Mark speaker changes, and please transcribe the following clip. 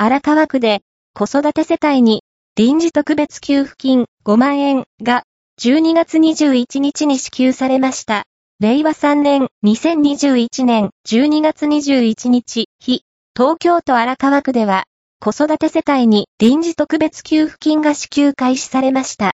Speaker 1: 荒川区で子育て世帯に臨時特別給付金5万円が12月21日に支給されました。令和3年2021年12月21日日、東京都荒川区では子育て世帯に臨時特別給付金が支給開始されました。